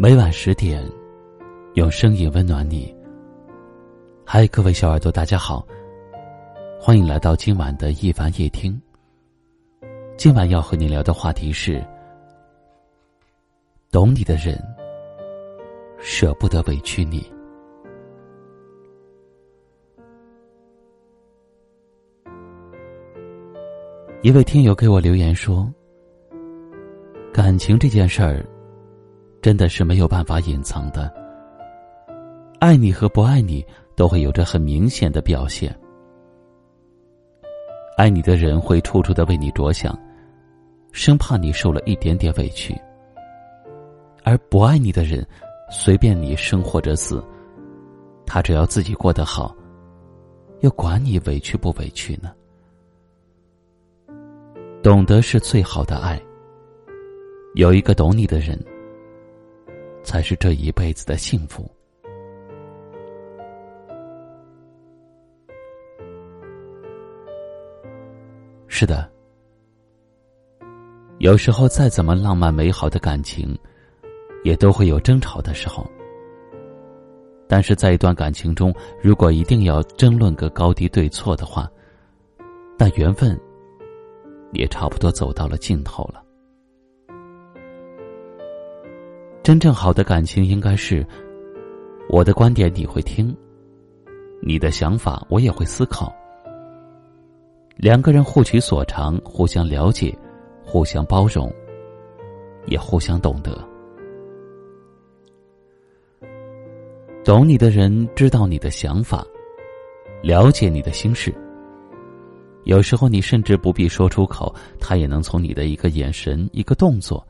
每晚十点，用声音温暖你。嗨，各位小耳朵，大家好，欢迎来到今晚的一凡夜听。今晚要和你聊的话题是：懂你的人舍不得委屈你。一位听友给我留言说：“感情这件事儿。”真的是没有办法隐藏的。爱你和不爱你都会有着很明显的表现。爱你的人会处处的为你着想，生怕你受了一点点委屈；而不爱你的人，随便你生或者死，他只要自己过得好，又管你委屈不委屈呢？懂得是最好的爱。有一个懂你的人。才是这一辈子的幸福。是的，有时候再怎么浪漫美好的感情，也都会有争吵的时候。但是在一段感情中，如果一定要争论个高低对错的话，那缘分也差不多走到了尽头了。真正好的感情应该是，我的观点你会听，你的想法我也会思考。两个人互取所长，互相了解，互相包容，也互相懂得。懂你的人知道你的想法，了解你的心事。有时候你甚至不必说出口，他也能从你的一个眼神、一个动作。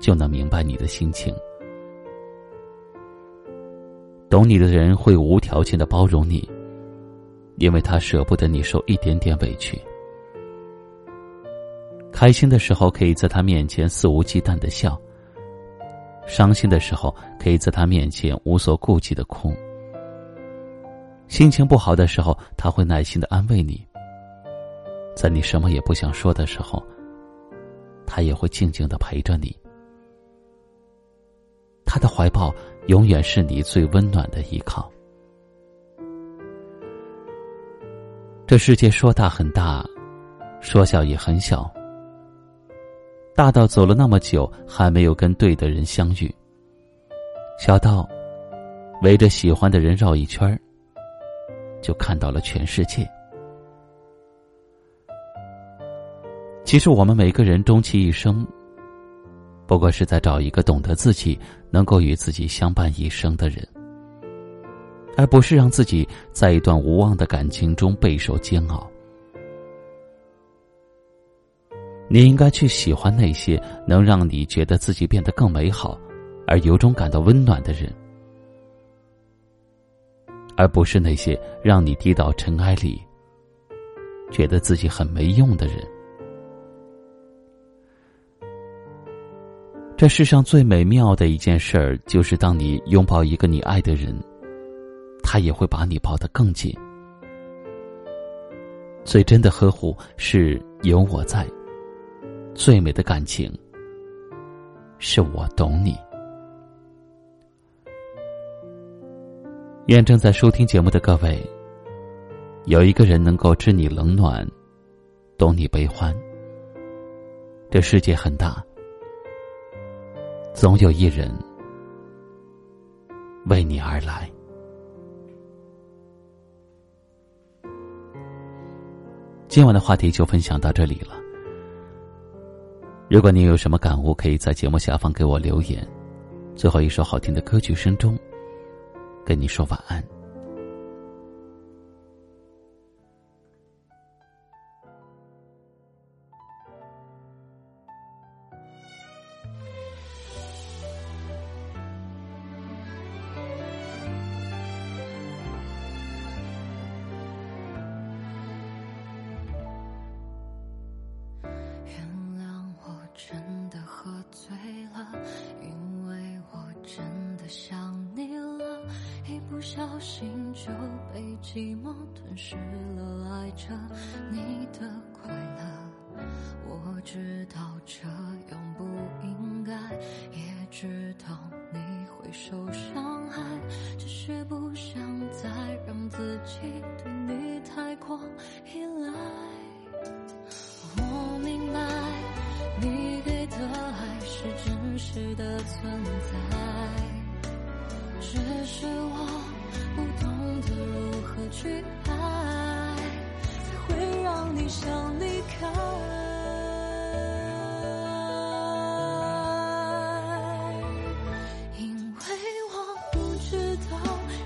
就能明白你的心情。懂你的人会无条件的包容你，因为他舍不得你受一点点委屈。开心的时候可以在他面前肆无忌惮的笑，伤心的时候可以在他面前无所顾忌的哭。心情不好的时候，他会耐心的安慰你。在你什么也不想说的时候，他也会静静的陪着你。他的怀抱永远是你最温暖的依靠。这世界说大很大，说小也很小。大到走了那么久还没有跟对的人相遇，小到围着喜欢的人绕一圈就看到了全世界。其实我们每个人终其一生。不过是在找一个懂得自己、能够与自己相伴一生的人，而不是让自己在一段无望的感情中备受煎熬。你应该去喜欢那些能让你觉得自己变得更美好，而由衷感到温暖的人，而不是那些让你低到尘埃里、觉得自己很没用的人。这世上最美妙的一件事儿，就是当你拥抱一个你爱的人，他也会把你抱得更紧。最真的呵护是有我在，最美的感情是我懂你。愿正在收听节目的各位，有一个人能够知你冷暖，懂你悲欢。这世界很大。总有一人为你而来。今晚的话题就分享到这里了。如果你有什么感悟，可以在节目下方给我留言。最后一首好听的歌曲声中，跟你说晚安。真的喝醉了因为我真的想你了一不小心就被寂寞吞噬了爱着你的快乐我知道这样不应在只是我不懂得如何去爱？才会让你想离开。因为我不知道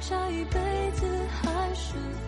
下一辈子还是否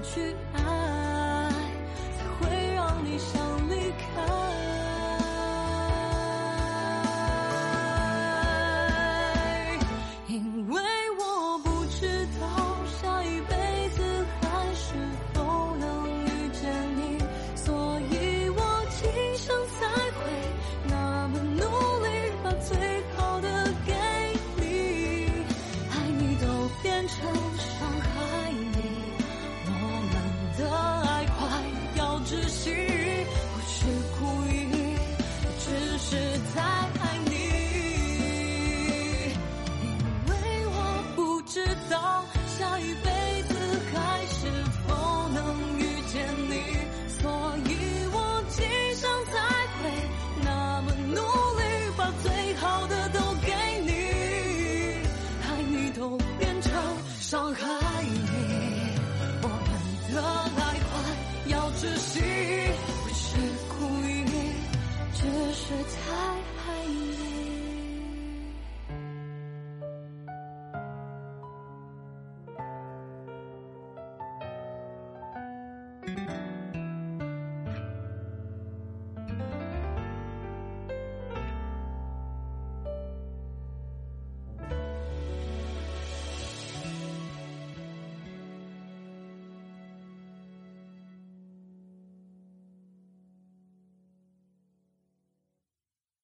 去爱才会让你想是太。